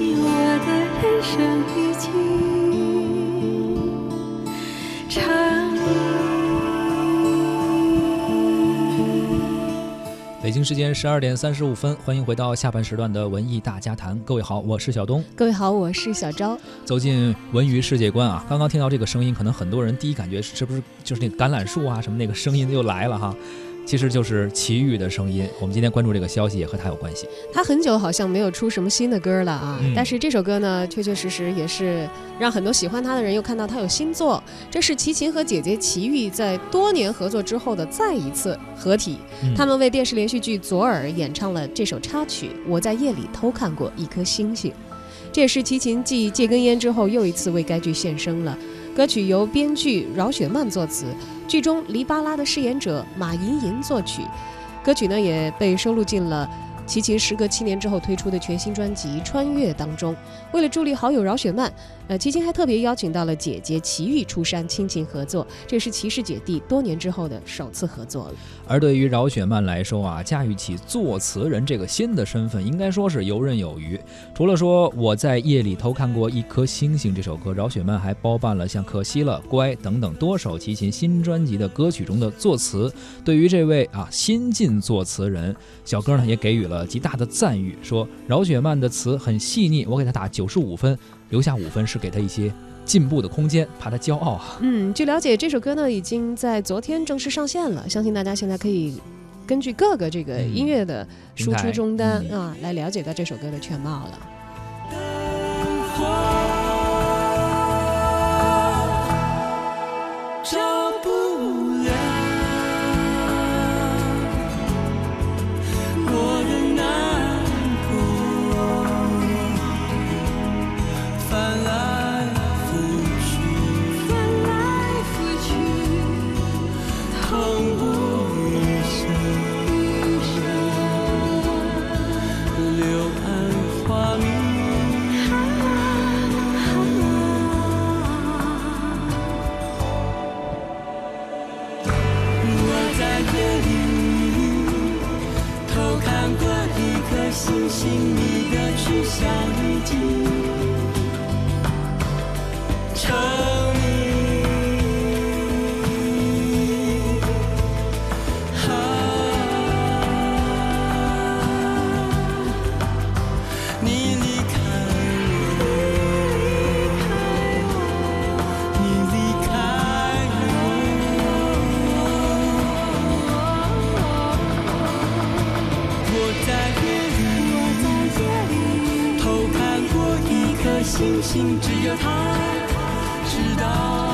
我的人生已经北京时间十二点三十五分欢迎回到下半时段的文艺大家谈。各位好我是小东。各位好我是小昭。走进文娱世界观啊刚刚听到这个声音可能很多人第一感觉是不是就是那个橄榄树啊什么那个声音又来了哈。其实就是齐豫的声音。我们今天关注这个消息也和他有关系。他很久好像没有出什么新的歌了啊，但是这首歌呢，确确实实也是让很多喜欢他的人又看到他有新作。这是齐秦和姐姐齐豫在多年合作之后的再一次合体。他们为电视连续剧《左耳》演唱了这首插曲《我在夜里偷看过一颗星星》。这也是齐秦继戒根烟之后又一次为该剧献声了。歌曲由编剧饶雪漫作词，剧中黎巴拉的饰演者马莹莹作曲。歌曲呢也被收录进了。齐秦时隔七年之后推出的全新专辑《穿越》当中，为了助力好友饶雪漫，呃，齐秦还特别邀请到了姐姐齐豫出山亲情合作，这是齐氏姐弟多年之后的首次合作了。而对于饶雪漫来说啊，驾驭起作词人这个新的身份，应该说是游刃有余。除了说我在夜里偷看过一颗星星这首歌，饶雪漫还包办了像《可惜了》《乖》等等多首齐秦新专辑的歌曲中的作词。对于这位啊新晋作词人，小哥呢也给予了。极大的赞誉，说饶雪漫的词很细腻，我给他打九十五分，留下五分是给他一些进步的空间，怕他骄傲啊。嗯，据了解，这首歌呢已经在昨天正式上线了，相信大家现在可以根据各个这个音乐的输出终端啊，来了解到这首歌的全貌了。星星，你的去向已颗。星星，只有他知道。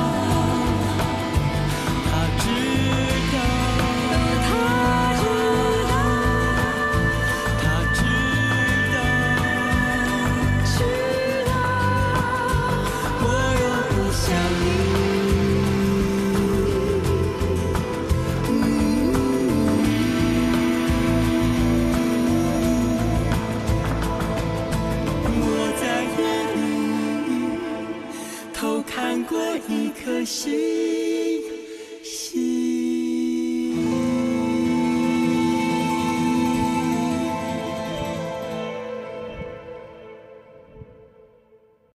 过一颗心。